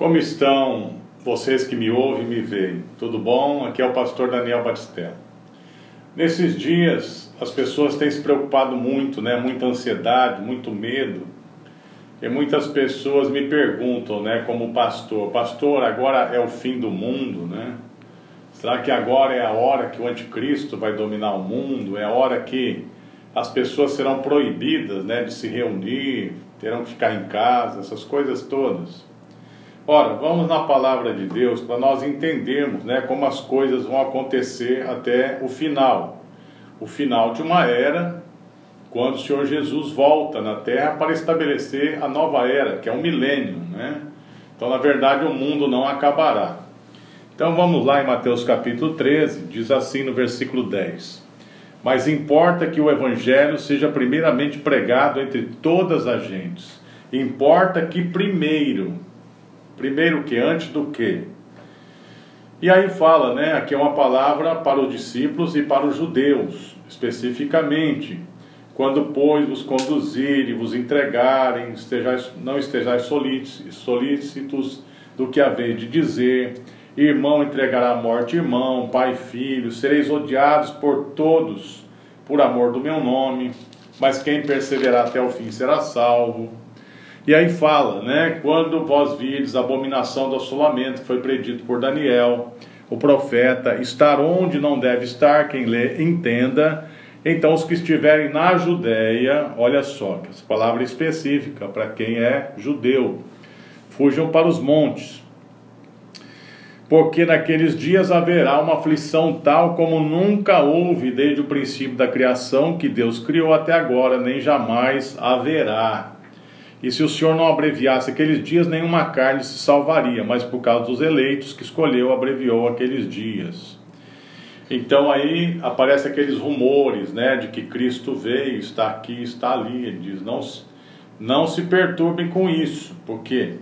Como estão vocês que me ouvem e me veem? Tudo bom? Aqui é o pastor Daniel Batistella. Nesses dias, as pessoas têm se preocupado muito, né? Muita ansiedade, muito medo. E muitas pessoas me perguntam, né, como pastor, pastor, agora é o fim do mundo, né? Será que agora é a hora que o anticristo vai dominar o mundo? É a hora que as pessoas serão proibidas, né, de se reunir, terão que ficar em casa, essas coisas todas. Ora, vamos na palavra de Deus para nós entendermos né, como as coisas vão acontecer até o final. O final de uma era, quando o Senhor Jesus volta na terra para estabelecer a nova era, que é um milênio. Né? Então, na verdade, o mundo não acabará. Então vamos lá em Mateus capítulo 13, diz assim no versículo 10. Mas importa que o evangelho seja primeiramente pregado entre todas as gentes. Importa que primeiro Primeiro que antes do que. E aí fala, né? Aqui é uma palavra para os discípulos e para os judeus, especificamente. Quando, pois, vos conduzirem, vos entregarem, estejais, não estejais solícitos do que haveis de dizer, irmão entregará a morte irmão, pai filho, sereis odiados por todos por amor do meu nome, mas quem perseverar até o fim será salvo. E aí fala, né? Quando vós virdes a abominação do assolamento, que foi predito por Daniel, o profeta, estar onde não deve estar, quem lê, entenda. Então, os que estiverem na Judéia, olha só, que essa palavra é específica para quem é judeu, fujam para os montes, porque naqueles dias haverá uma aflição tal como nunca houve desde o princípio da criação que Deus criou até agora, nem jamais haverá. E se o Senhor não abreviasse aqueles dias, nenhuma carne se salvaria, mas por causa dos eleitos que escolheu, abreviou aqueles dias. Então aí aparece aqueles rumores, né, de que Cristo veio, está aqui, está ali. Ele diz: não, não se perturbem com isso, porque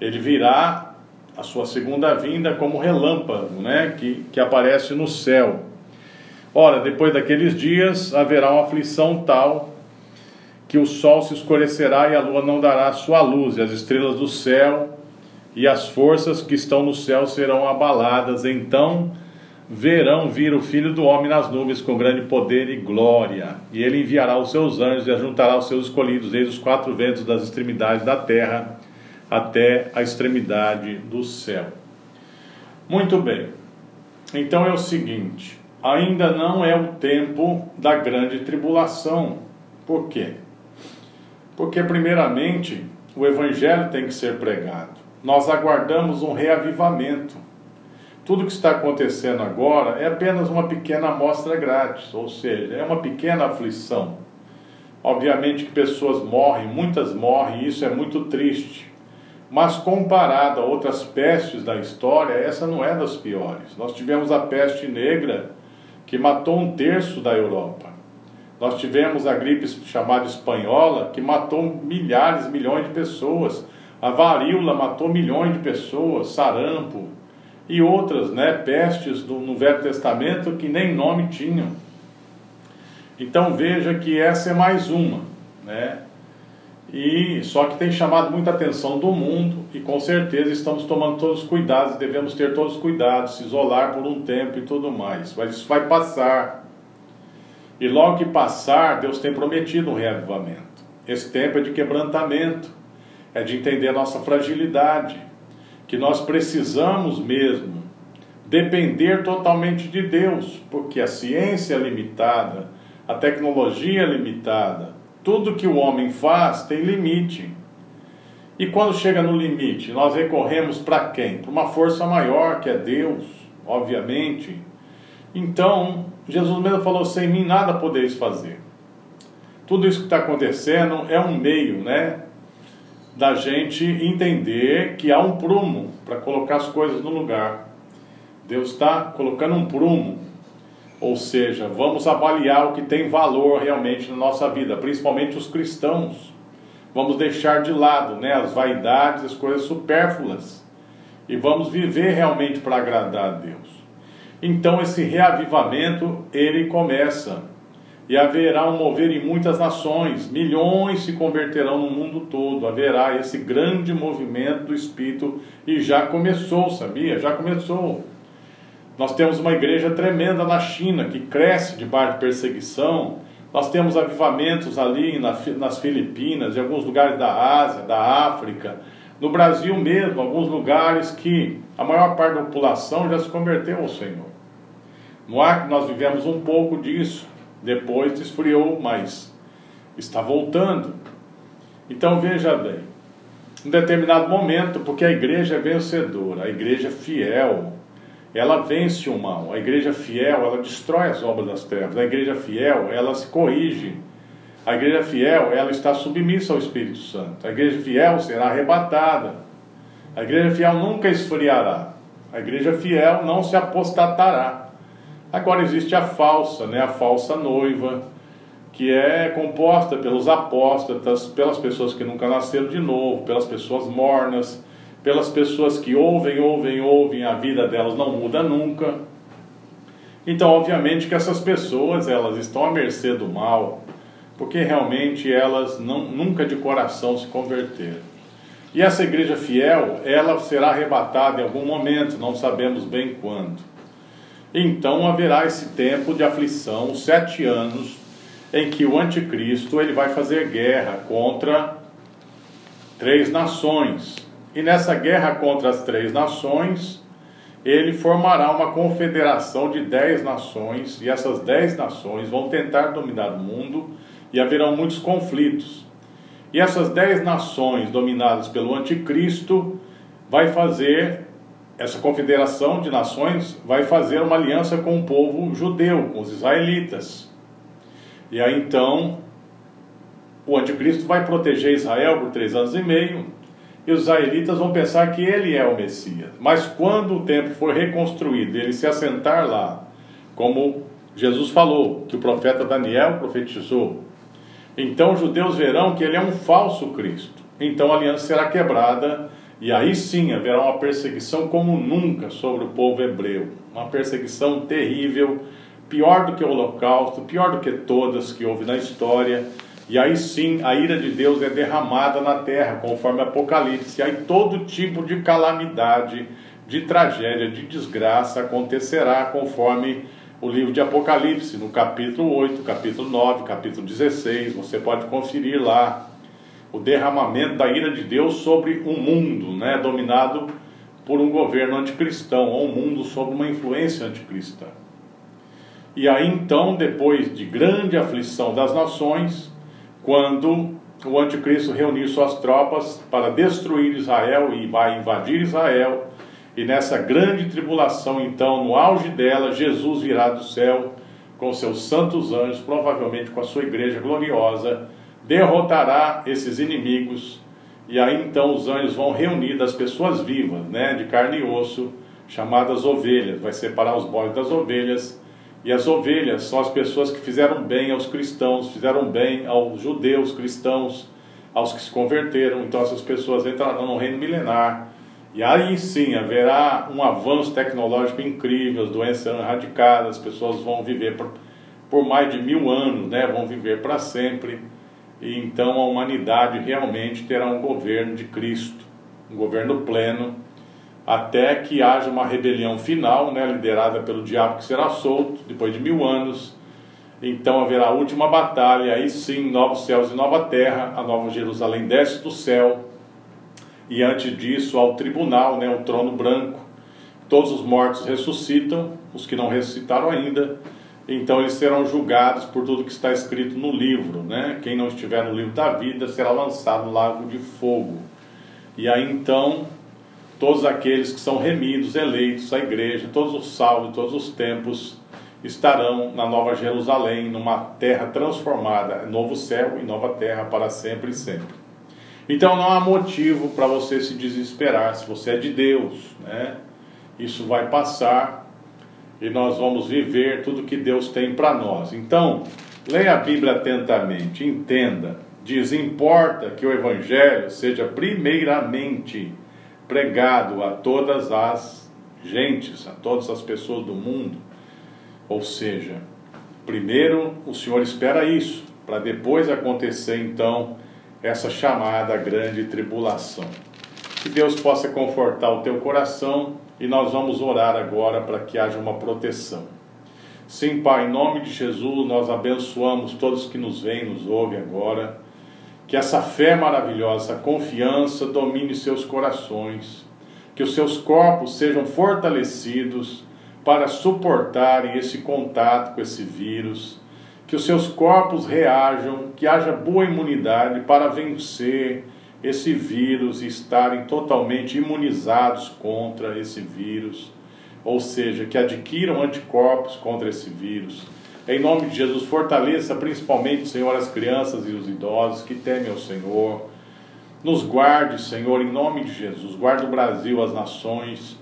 ele virá a sua segunda vinda como relâmpago, né, que, que aparece no céu. Ora, depois daqueles dias haverá uma aflição tal que o sol se escurecerá e a lua não dará sua luz, e as estrelas do céu e as forças que estão no céu serão abaladas. Então verão vir o Filho do Homem nas nuvens com grande poder e glória. E ele enviará os seus anjos e ajuntará os seus escolhidos desde os quatro ventos das extremidades da terra até a extremidade do céu. Muito bem. Então é o seguinte: ainda não é o tempo da grande tribulação. Por quê? Porque, primeiramente, o Evangelho tem que ser pregado. Nós aguardamos um reavivamento. Tudo que está acontecendo agora é apenas uma pequena amostra grátis, ou seja, é uma pequena aflição. Obviamente que pessoas morrem, muitas morrem, e isso é muito triste. Mas comparado a outras pestes da história, essa não é das piores. Nós tivemos a peste negra, que matou um terço da Europa. Nós tivemos a gripe chamada espanhola, que matou milhares, milhões de pessoas. A varíola matou milhões de pessoas, sarampo e outras, né, pestes do, no Velho Testamento que nem nome tinham. Então veja que essa é mais uma, né? E só que tem chamado muita atenção do mundo e com certeza estamos tomando todos os cuidados, devemos ter todos os cuidados, se isolar por um tempo e tudo mais. Mas isso vai passar. E logo que passar, Deus tem prometido um reavivamento. Esse tempo é de quebrantamento, é de entender a nossa fragilidade, que nós precisamos mesmo depender totalmente de Deus, porque a ciência é limitada, a tecnologia é limitada, tudo que o homem faz tem limite. E quando chega no limite, nós recorremos para quem? Para uma força maior, que é Deus, obviamente. Então, Jesus mesmo falou: sem mim nada podeis fazer. Tudo isso que está acontecendo é um meio, né? Da gente entender que há um prumo para colocar as coisas no lugar. Deus está colocando um prumo. Ou seja, vamos avaliar o que tem valor realmente na nossa vida, principalmente os cristãos. Vamos deixar de lado né, as vaidades, as coisas supérfluas. E vamos viver realmente para agradar a Deus. Então esse reavivamento ele começa E haverá um mover em muitas nações, milhões se converterão no mundo todo. Haverá esse grande movimento do Espírito e já começou, sabia? Já começou. Nós temos uma igreja tremenda na China que cresce debaixo de perseguição. Nós temos avivamentos ali nas Filipinas, em alguns lugares da Ásia, da África, no Brasil mesmo, alguns lugares que a maior parte da população já se converteu ao Senhor. No Acre nós vivemos um pouco disso, depois esfriou, mas está voltando. Então veja bem, em determinado momento, porque a igreja é vencedora, a igreja é fiel, ela vence o mal. A igreja fiel, ela destrói as obras das trevas. A igreja fiel, ela se corrige. A igreja fiel, ela está submissa ao Espírito Santo. A igreja fiel será arrebatada. A igreja fiel nunca esfriará. A igreja fiel não se apostatará. Agora existe a falsa, né? A falsa noiva, que é composta pelos apóstatas, pelas pessoas que nunca nasceram de novo, pelas pessoas mornas, pelas pessoas que ouvem, ouvem, ouvem, a vida delas não muda nunca. Então, obviamente que essas pessoas, elas estão à mercê do mal, porque realmente elas não, nunca de coração se converteram. E essa igreja fiel, ela será arrebatada em algum momento, não sabemos bem quando. Então haverá esse tempo de aflição, sete anos, em que o anticristo ele vai fazer guerra contra três nações. E nessa guerra contra as três nações, ele formará uma confederação de dez nações, e essas dez nações vão tentar dominar o mundo e haverão muitos conflitos. E essas dez nações dominadas pelo anticristo vai fazer essa confederação de nações vai fazer uma aliança com o povo judeu, com os israelitas. E aí então o anticristo vai proteger Israel por três anos e meio, e os israelitas vão pensar que ele é o Messias. Mas quando o templo for reconstruído, ele se assentar lá, como Jesus falou, que o profeta Daniel profetizou, então os judeus verão que ele é um falso Cristo. Então a aliança será quebrada e aí sim haverá uma perseguição como nunca sobre o povo hebreu. Uma perseguição terrível, pior do que o Holocausto, pior do que todas que houve na história. E aí sim a ira de Deus é derramada na terra, conforme Apocalipse. E aí todo tipo de calamidade, de tragédia, de desgraça acontecerá conforme o livro de Apocalipse, no capítulo 8, capítulo 9, capítulo 16, você pode conferir lá o derramamento da ira de Deus sobre um mundo, né, dominado por um governo anticristão, ou um mundo sob uma influência anticristã. E aí então, depois de grande aflição das nações, quando o anticristo reunir suas tropas para destruir Israel e vai invadir Israel, e nessa grande tribulação, então, no auge dela, Jesus virá do céu com seus santos anjos, provavelmente com a sua igreja gloriosa, derrotará esses inimigos. E aí então os anjos vão reunir das pessoas vivas, né, de carne e osso, chamadas ovelhas. Vai separar os bois das ovelhas. E as ovelhas são as pessoas que fizeram bem aos cristãos, fizeram bem aos judeus cristãos, aos que se converteram. Então essas pessoas entrarão no reino milenar e aí sim haverá um avanço tecnológico incrível, as doenças serão erradicadas, as pessoas vão viver por, por mais de mil anos, né? vão viver para sempre. E então a humanidade realmente terá um governo de Cristo, um governo pleno, até que haja uma rebelião final, né? liderada pelo diabo que será solto depois de mil anos. Então haverá a última batalha, aí sim, novos céus e nova terra, a nova Jerusalém desce do céu e antes disso ao tribunal, né, o trono branco. Todos os mortos ressuscitam, os que não ressuscitaram ainda, então eles serão julgados por tudo que está escrito no livro, né? Quem não estiver no livro da vida será lançado no lago de fogo. E aí então todos aqueles que são remidos, eleitos, a igreja, todos os salvos, todos os tempos estarão na Nova Jerusalém, numa terra transformada, novo céu e nova terra para sempre e sempre. Então não há motivo para você se desesperar se você é de Deus, né? Isso vai passar e nós vamos viver tudo que Deus tem para nós. Então, leia a Bíblia atentamente, entenda. Diz: importa que o Evangelho seja primeiramente pregado a todas as gentes, a todas as pessoas do mundo. Ou seja, Primeiro, o Senhor espera isso, para depois acontecer então essa chamada grande tribulação. Que Deus possa confortar o teu coração e nós vamos orar agora para que haja uma proteção. Sim, Pai, em nome de Jesus, nós abençoamos todos que nos veem, nos ouvem agora. Que essa fé maravilhosa, essa confiança domine seus corações. Que os seus corpos sejam fortalecidos para suportarem esse contato com esse vírus. Que os seus corpos reajam, que haja boa imunidade para vencer esse vírus e estarem totalmente imunizados contra esse vírus, ou seja, que adquiram anticorpos contra esse vírus. Em nome de Jesus, fortaleça principalmente, Senhor, as crianças e os idosos que temem ao Senhor. Nos guarde, Senhor, em nome de Jesus. Guarde o Brasil, as nações.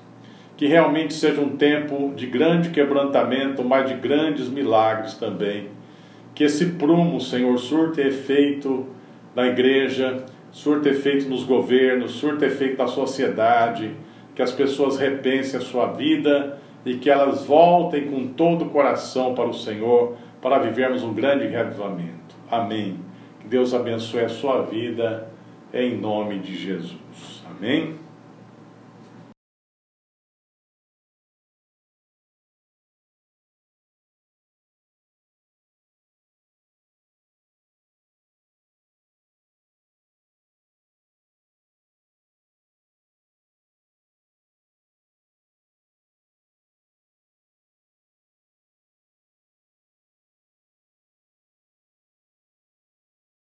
Que realmente seja um tempo de grande quebrantamento, mas de grandes milagres também. Que esse prumo, Senhor, surta efeito na igreja, surta efeito nos governos, surta efeito na sociedade, que as pessoas repensem a sua vida e que elas voltem com todo o coração para o Senhor para vivermos um grande reavivamento. Amém. Que Deus abençoe a sua vida em nome de Jesus. Amém.